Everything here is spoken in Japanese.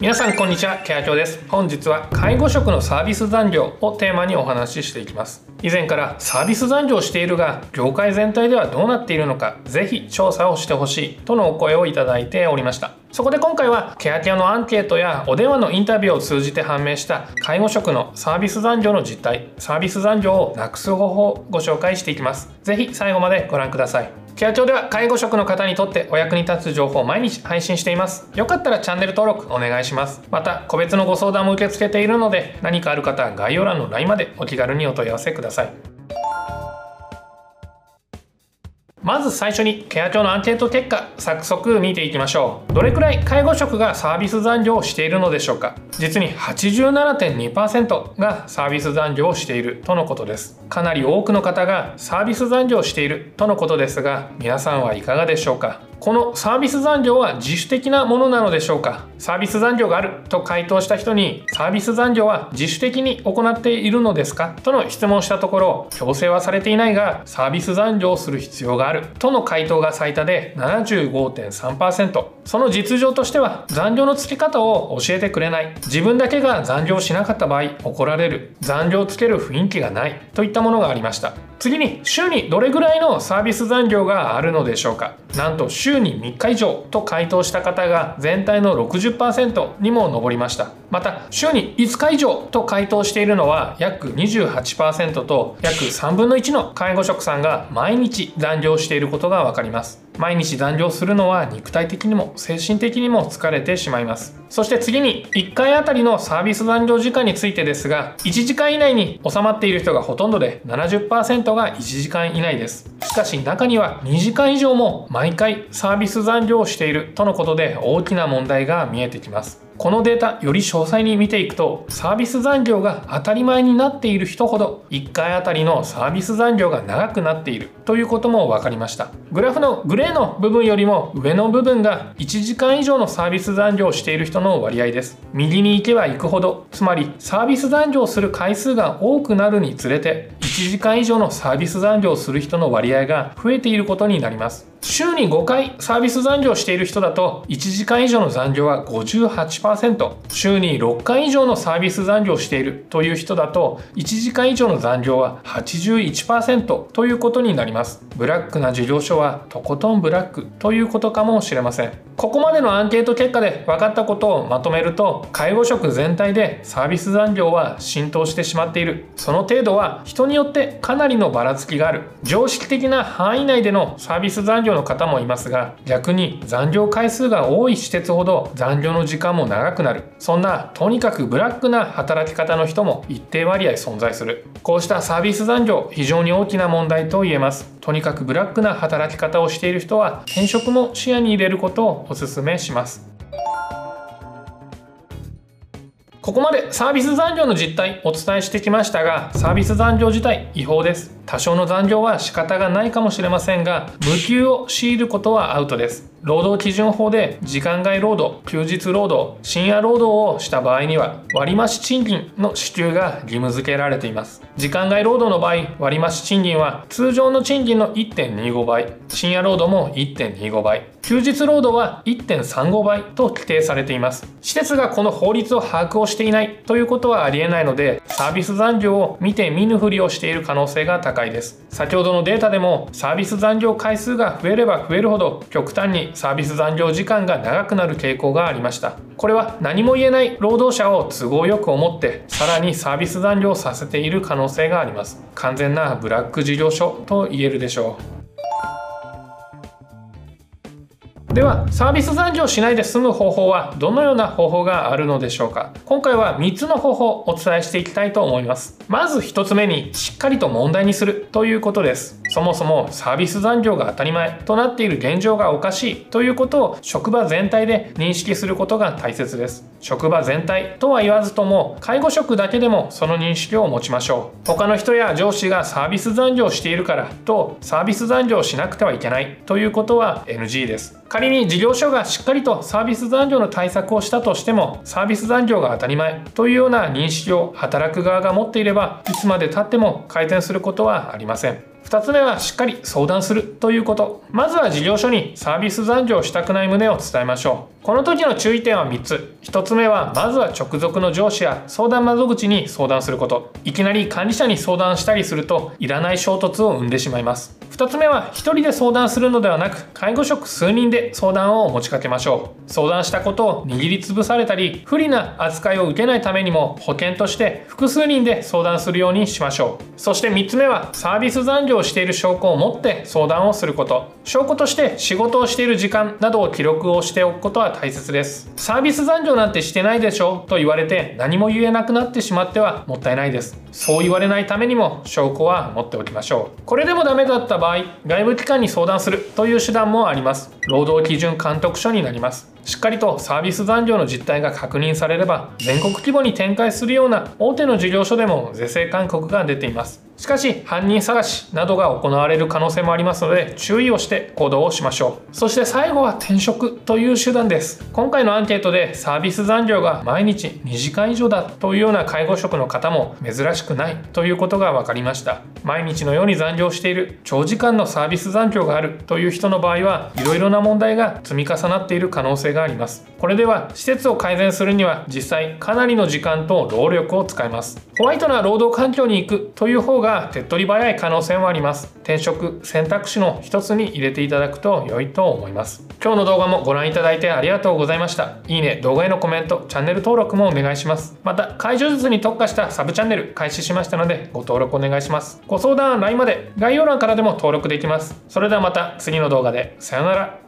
皆さんこんにちはケア長です。本日は介護職のサービス残業をテーマにお話ししていきます。以前からサービス残業しているが業界全体ではどうなっているのかぜひ調査をしてほしいとのお声をいただいておりました。そこで今回はケアケアのアンケートやお電話のインタビューを通じて判明した介護職のサービス残業の実態サービス残業をなくす方法をご紹介していきます。ぜひ最後までご覧ください。ケア庁では介護職の方にとってお役に立つ情報を毎日配信しています。よかったらチャンネル登録お願いします。また個別のご相談も受け付けているので何かある方は概要欄の LINE までお気軽にお問い合わせください。まず最初にケア庁のアンケート結果早速見ていきましょう。どれくらい介護職がサービス残業をしているのでしょうか？実に87.2%がサービス残業をしているとのことです。かなり多くの方がサービス残業をしているとのことですが皆さんはいかがでしょうか？このサービス残業は自主的なものなのでしょうか？サービス残業があると回答した人にサービス残業は自主的に行っているのですか？との質問をしたところ強制はされていないがサービス残業をする必要があるとの回答が最多で75.3%その実情としては残業の付け方を教えてくれない。自分だけが残業しなかった場合怒られる残業をつける雰囲気がないといったものがありました。次に週にどれぐらいのサービス残業があるのでしょうか。なんと週に3日以上と回答した方が全体の60%にも上りました。また週に5日以上と回答しているのは約28%と約3分の1の介護職さんが毎日残業していることが分かります。毎日残業するのは肉体的にも精神的にも疲れてしまいます。そして次に1回あたりのサービス残業時間についてですが1時間以内に収まっている人がほとんどで70%が1時間以内です。しかし中には2時間以上も毎回サービス残業をしているとのことで大きな問題が見えてきます。このデータより詳細に見ていくとサービス残業が当たり前になっている人ほど1回あたりのサービス残業が長くなっているということも分かりました。グラフのグレーの部分よりも上の部分が1時間以上のサービス残業をしている人の割合です。右に行けば行くほどつまりサービス残業する回数が多くなるにつれて1時間以上のサービス残業をする人の割合が増えていることになります。週に5回サービス残業している人だと1時間以上の残業は58%週に6回以上のサービス残業をしているという人だと1時間以上の残業は81%ということになります。ブラックな事業所はとことんブラックということかもしれません。ここまでのアンケート結果で分かったことをまとめると介護職全体でサービス残業は浸透してしまっている。その程度は人によってかなりのばらつきがある。常識的な範囲内でのサービス残業の方もいますが逆に残業回数が多い施設ほど残業の時間も長くなる。そんなとにかくブラックな働き方の人も一定割合存在する。こうしたサービス残業非常に大きな問題と言えます。とにかくブラックな働き方をしている人は転職も視野に入れることをお勧めします。ここまでサービス残業の実態お伝えしてきましたがサービス残業自体違法です。多少の残業は仕方がないかもしれませんが無給を強いることはアウトです。労働基準法で時間外労働休日労働深夜労働をした場合には割増賃金の支給が義務付けられています。時間外労働の場合割増賃金は通常の賃金の1.25倍。深夜労働も1.25倍。休日労働は1.35倍と規定されています。施設がこの法律を把握をしていないということはありえないのでサービス残業を見て見ぬふりをしている可能性が高い。です。先ほどのデータでもサービス残業回数が増えれば増えるほど極端にサービス残業時間が長くなる傾向がありました。これは何も言えない労働者を都合よく思ってさらにサービス残業させている可能性があります。完全なブラック事業所と言えるでしょう。ではサービス残業しないで済む方法はどのような方法があるのでしょうか？今回は3つの方法をお伝えしていきたいと思います。まず1つ目にしっかりと問題にするということです。そもそもサービス残業が当たり前となっている現状がおかしいということを職場全体で認識することが大切です。職場全体とは言わずとも介護職だけでもその認識を持ちましょう。他の人や上司がサービス残業しているからとサービス残業しなくてはいけないということは NG です。仮に事業所がしっかりとサービス残業の対策をしたとしてもサービス残業が当たり前というような認識を働く側が持っていればいつまでたっても改善することはありません。2つ目はしっかり相談するということ。まずは事業所にサービス残業したくない旨を伝えましょう。この時の注意点は3つ。1つ目はまずは直属の上司や相談窓口に相談すること。いきなり管理者に相談したりするといらない衝突を生んでしまいます。2つ目は1人で相談するのではなく介護職数人で相談を持ちかけましょう。相談したことを握りつぶされたり不利な扱いを受けないためにも保険として複数人で相談するようにしましょう。そして3つ目はサービス残業をしている証拠を持って相談をすること。証拠として仕事をしている時間などを記録をしておくことは大切です。サービス残業なんてしてないでしょ。と言われて何も言えなくなってしまってはもったいないです。そう言われないためにも証拠は持っておきましょう。これでもダメだった場合外部機関に相談する。という手段もあります。労働基準監督署になります。しっかりとサービス残業の実態が確認されれば全国規模に展開するような大手の事業所でも是正勧告が出ています。しかし犯人探しなどが行われる可能性もありますので注意をして行動をしましょう。そして最後は転職という手段です。今回のアンケートでサービス残業が毎日2時間以上だというような介護職の方も珍しくないということが分かりました。毎日のように残業している長時間のサービス残業があるという人の場合はいろいろな問題が積み重なっている可能性があります。これでは施設を改善するには実際かなりの時間と労力を使います。ホワイトな労働環境に行くという方がが手っ取り早い可能性もあります。転職選択肢の一つに入れていただくと良いと思います。今日の動画もご覧いただいてありがとうございました。いいね動画へのコメントチャンネル登録もお願いします。また解除術に特化したサブチャンネル開始しましたのでご登録お願いします。ご相談 LINE まで概要欄からでも登録できます。それではまた次の動画で。さようなら。